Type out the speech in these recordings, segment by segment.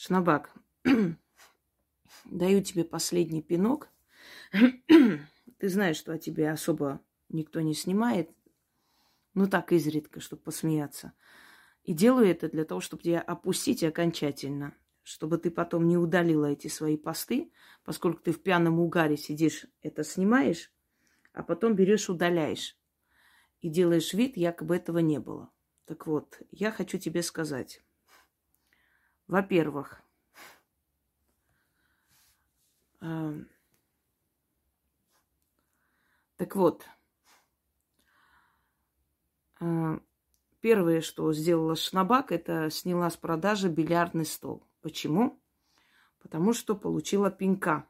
Шнабак, даю тебе последний пинок. Ты знаешь, что о тебе особо никто не снимает. Ну так, изредка, чтобы посмеяться. И делаю это для того, чтобы тебя опустить окончательно. Чтобы ты потом не удалила эти свои посты, поскольку ты в пьяном угаре сидишь, это снимаешь, а потом берешь, удаляешь. И делаешь вид, якобы этого не было. Так вот, я хочу тебе сказать. Во-первых, э, так вот, э, первое, что сделала Шнабак, это сняла с продажи бильярдный стол. Почему? Потому что получила пинка.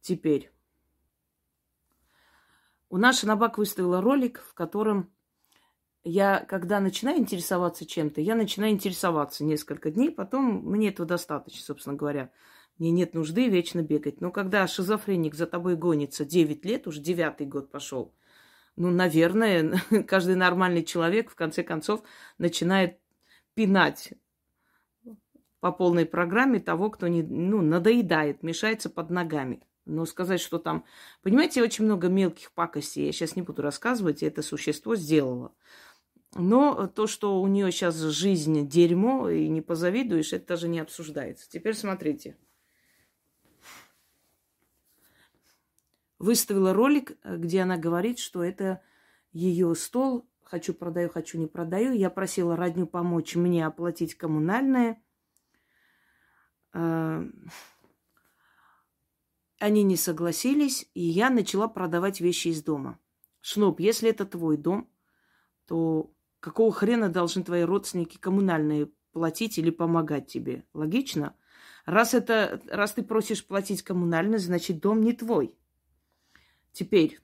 Теперь. У нас Шнабак выставила ролик, в котором я, когда начинаю интересоваться чем-то, я начинаю интересоваться несколько дней, потом мне этого достаточно, собственно говоря. Мне нет нужды вечно бегать. Но когда шизофреник за тобой гонится 9 лет, уже девятый год пошел, ну, наверное, каждый нормальный человек в конце концов начинает пинать по полной программе того, кто не, ну, надоедает, мешается под ногами. Но сказать, что там... Понимаете, очень много мелких пакостей. Я сейчас не буду рассказывать, это существо сделало. Но то, что у нее сейчас жизнь дерьмо, и не позавидуешь, это даже не обсуждается. Теперь смотрите. выставила ролик, где она говорит, что это ее стол. Хочу продаю, хочу не продаю. Я просила родню помочь мне оплатить коммунальное. Э, они не согласились, и я начала продавать вещи из дома. Шноп, если это твой дом, то какого хрена должны твои родственники коммунальные платить или помогать тебе? Логично? Раз, это, раз ты просишь платить коммунальные, значит, дом не твой. Теперь,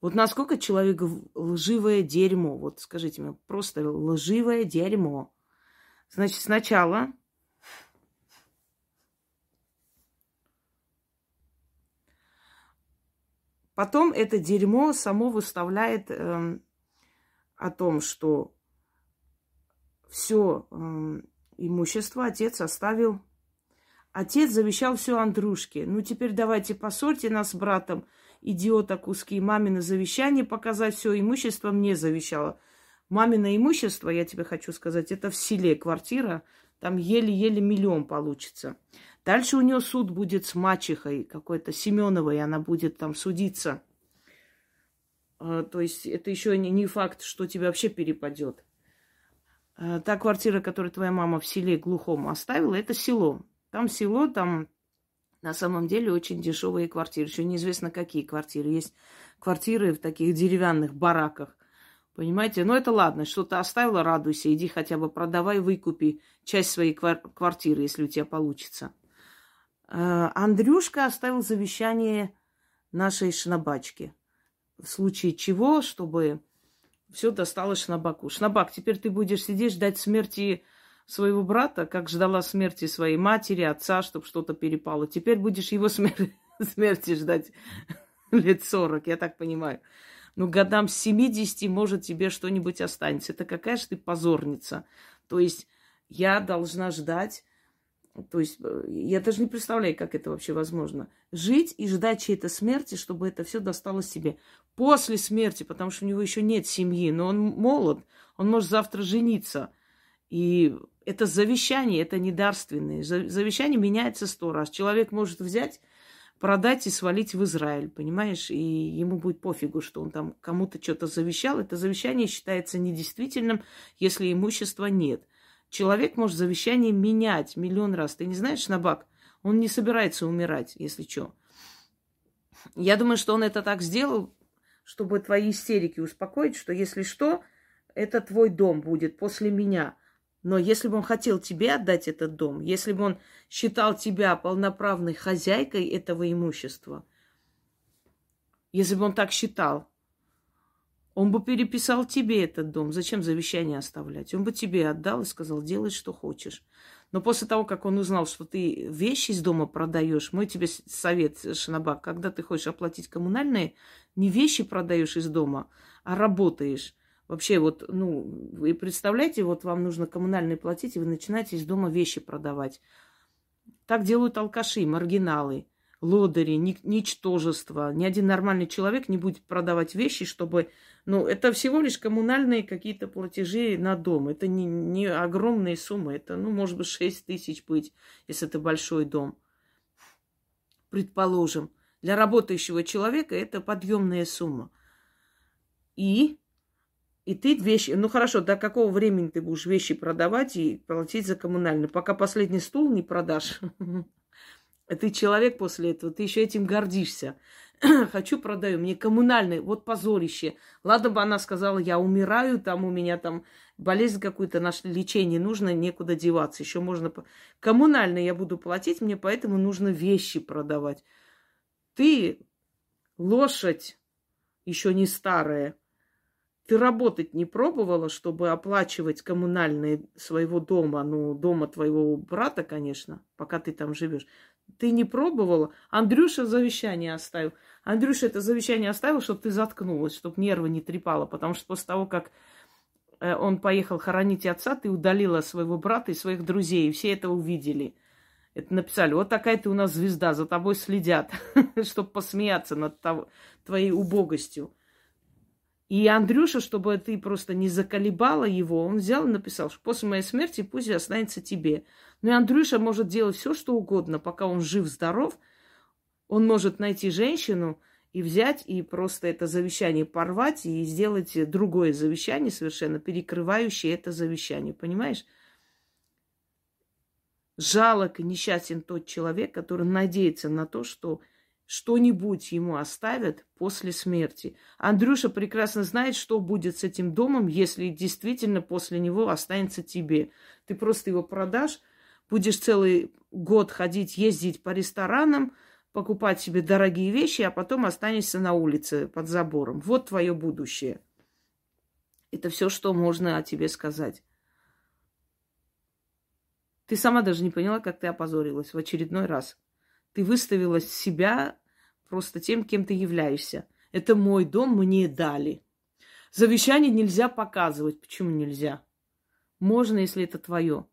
вот насколько человек лживое дерьмо, вот скажите мне, просто лживое дерьмо. Значит, сначала Потом это дерьмо само выставляет э, о том, что все э, эм, имущество отец оставил. Отец завещал все Андрюшке. Ну теперь давайте поссорьте нас с братом идиота куски, мамино завещание показать, все имущество мне завещало. Мамино имущество, я тебе хочу сказать, это в селе квартира, там еле-еле миллион получится. Дальше у нее суд будет с мачехой какой-то Семеновой, она будет там судиться. А, то есть это еще не факт, что тебе вообще перепадет. А, та квартира, которую твоя мама в селе глухом оставила, это село. Там село, там на самом деле очень дешевые квартиры. Еще неизвестно, какие квартиры. Есть квартиры в таких деревянных бараках. Понимаете? Но это ладно, что-то оставила, радуйся. Иди хотя бы продавай, выкупи часть своей квартиры, если у тебя получится. А, Андрюшка оставил завещание нашей шнабачке. В случае чего, чтобы все досталось Шнабаку. Шнабак, теперь ты будешь сидеть, ждать смерти своего брата, как ждала смерти своей матери, отца, чтобы что-то перепало. Теперь будешь его смер... смерти ждать лет сорок, я так понимаю. Ну, годам с 70, может, тебе что-нибудь останется. Это какая же ты позорница. То есть я должна ждать, то есть э, я даже не представляю, как это вообще возможно. Жить и ждать чьей-то смерти, чтобы это все досталось себе. После смерти, потому что у него еще нет семьи, но он молод, он может завтра жениться. И это завещание, это не дарственное. Завещание меняется сто раз. Человек может взять, продать и свалить в Израиль, понимаешь? И ему будет пофигу, что он там кому-то что-то завещал. Это завещание считается недействительным, если имущества нет. Человек может завещание менять миллион раз. Ты не знаешь, Набак? Он не собирается умирать, если что. Я думаю, что он это так сделал, чтобы твои истерики успокоить, что если что, это твой дом будет после меня – но если бы он хотел тебе отдать этот дом, если бы он считал тебя полноправной хозяйкой этого имущества, если бы он так считал, он бы переписал тебе этот дом. Зачем завещание оставлять? Он бы тебе отдал и сказал, делай, что хочешь. Но после того, как он узнал, что ты вещи из дома продаешь, мой тебе совет, Шинабак, когда ты хочешь оплатить коммунальные, не вещи продаешь из дома, а работаешь Вообще вот, ну, вы представляете, вот вам нужно коммунальные платить, и вы начинаете из дома вещи продавать. Так делают алкаши, маргиналы, лодыри, ничтожества. Ни один нормальный человек не будет продавать вещи, чтобы... Ну, это всего лишь коммунальные какие-то платежи на дом. Это не, не огромные суммы. Это, ну, может быть, 6 тысяч быть, если это большой дом. Предположим. Для работающего человека это подъемная сумма. И и ты вещи, ну хорошо, до какого времени ты будешь вещи продавать и платить за коммунальные? Пока последний стул не продашь. Ты человек после этого, ты еще этим гордишься. Хочу, продаю, мне коммунальный, вот позорище. Ладно бы она сказала, я умираю, там у меня там болезнь какую-то нашли, лечение нужно, некуда деваться. Еще можно... Коммунальный я буду платить, мне поэтому нужно вещи продавать. Ты лошадь, еще не старая, ты работать не пробовала, чтобы оплачивать коммунальные своего дома, ну, дома твоего брата, конечно, пока ты там живешь. Ты не пробовала? Андрюша завещание оставил. Андрюша это завещание оставил, чтобы ты заткнулась, чтобы нервы не трепала. Потому что после того, как э, он поехал хоронить отца, ты удалила своего брата и своих друзей. И все это увидели. Это написали, вот такая ты у нас звезда, за тобой следят, чтобы посмеяться над твоей убогостью. И Андрюша, чтобы ты просто не заколебала его, он взял и написал, что после моей смерти пусть останется тебе. Ну и Андрюша может делать все, что угодно, пока он жив-здоров. Он может найти женщину и взять, и просто это завещание порвать, и сделать другое завещание, совершенно перекрывающее это завещание. Понимаешь? Жалок и несчастен тот человек, который надеется на то, что что-нибудь ему оставят после смерти. Андрюша прекрасно знает, что будет с этим домом, если действительно после него останется тебе. Ты просто его продашь, будешь целый год ходить, ездить по ресторанам, покупать себе дорогие вещи, а потом останешься на улице под забором. Вот твое будущее. Это все, что можно о тебе сказать. Ты сама даже не поняла, как ты опозорилась в очередной раз. Ты выставила себя просто тем, кем ты являешься. Это мой дом, мне дали. Завещание нельзя показывать. Почему нельзя? Можно, если это твое.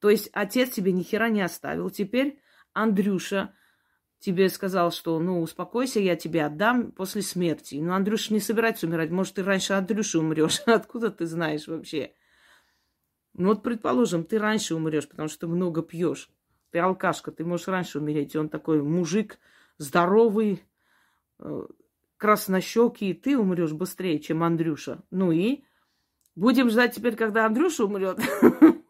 То есть отец тебе ни хера не оставил. Теперь Андрюша тебе сказал, что ну успокойся, я тебе отдам после смерти. Но Андрюша не собирается умирать. Может, ты раньше Андрюши умрешь. Откуда ты знаешь вообще? Ну вот, предположим, ты раньше умрешь, потому что много пьешь. Ты алкашка, ты можешь раньше умереть. И он такой мужик, здоровый, э, краснощекий, ты умрешь быстрее, чем Андрюша. Ну и будем ждать теперь, когда Андрюша умрет.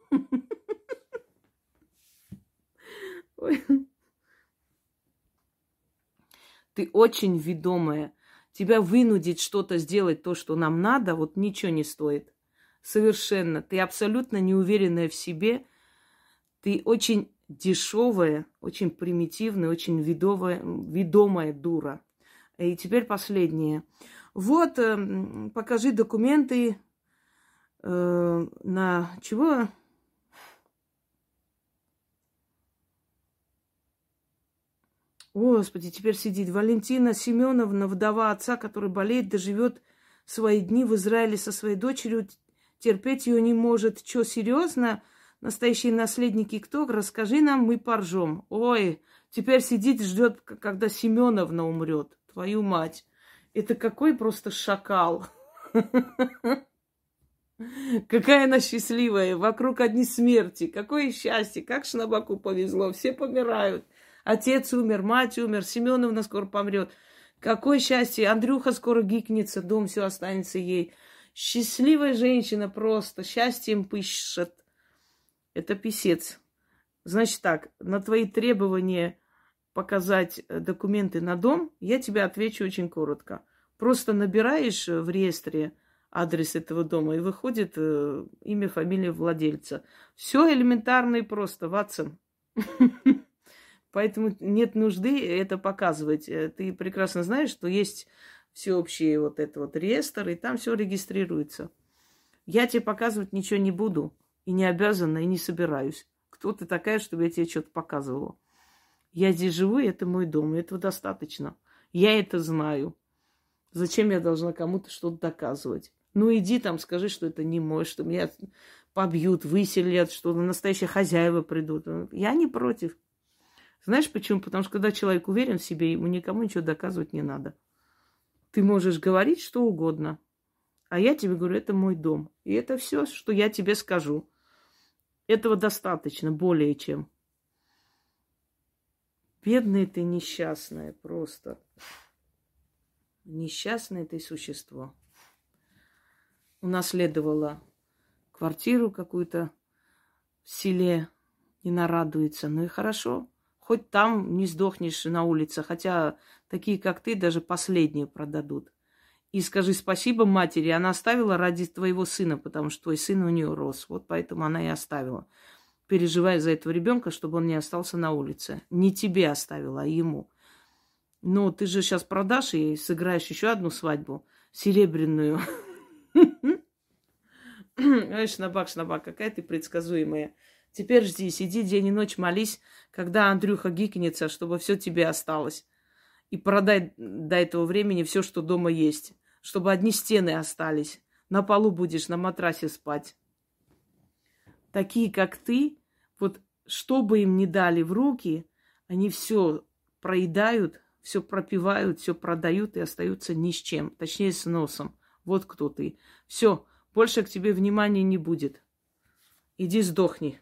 Ты очень ведомая. Тебя вынудить что-то сделать, то, что нам надо, вот ничего не стоит. Совершенно. Ты абсолютно неуверенная в себе. Ты очень дешевая, очень примитивная, очень видовая, ведомая дура. И теперь последнее. Вот, э, покажи документы э, на чего? Господи, теперь сидит Валентина Семеновна, вдова отца, который болеет, доживет свои дни в Израиле со своей дочерью, терпеть ее не может. Что, серьезно? Настоящие наследники кто? Расскажи нам, мы поржем. Ой, теперь сидит, ждет, когда Семеновна умрет. Твою мать. Это какой просто шакал. Какая она счастливая. Вокруг одни смерти. Какое счастье. Как Шнабаку повезло. Все помирают. Отец умер, мать умер, Семеновна скоро помрет. Какое счастье. Андрюха скоро гикнется, дом все останется ей. Счастливая женщина просто. Счастьем пышет. Это писец. Значит так, на твои требования показать э, документы на дом, я тебе отвечу очень коротко. Просто набираешь в реестре адрес этого дома и выходит э, имя, фамилия владельца. Все элементарно и просто, Ватсон. Поэтому нет нужды это показывать. Э, ты прекрасно знаешь, что есть всеобщий вот этот вот реестр, и там все регистрируется. Я тебе показывать ничего не буду. И не обязана, и не собираюсь. Кто ты такая, чтобы я тебе что-то показывала? Я здесь живу, и это мой дом, и этого достаточно. Я это знаю. Зачем я должна кому-то что-то доказывать? Ну иди там, скажи, что это не мой, что меня побьют, выселят, что настоящие хозяева придут. Я не против. Знаешь почему? Потому что когда человек уверен в себе, ему никому ничего доказывать не надо. Ты можешь говорить что угодно, а я тебе говорю, это мой дом. И это все, что я тебе скажу. Этого достаточно, более чем. Бедная ты несчастная просто. Несчастное ты существо. Унаследовала квартиру какую-то в селе, не нарадуется. Ну и хорошо, хоть там не сдохнешь на улице, хотя такие, как ты, даже последние продадут. И скажи спасибо матери, она оставила ради твоего сына, потому что твой сын у нее рос. Вот поэтому она и оставила, переживая за этого ребенка, чтобы он не остался на улице. Не тебе оставила, а ему. Но ты же сейчас продашь и сыграешь еще одну свадьбу, серебряную. Ай, шнабак, шнабак, какая ты предсказуемая. Теперь жди, сиди день и ночь, молись, когда Андрюха гикнется, чтобы все тебе осталось. И продай до этого времени все, что дома есть. Чтобы одни стены остались. На полу будешь на матрасе спать. Такие, как ты, вот что бы им ни дали в руки, они все проедают, все пропивают, все продают и остаются ни с чем. Точнее, с носом. Вот кто ты. Все, больше к тебе внимания не будет. Иди сдохни.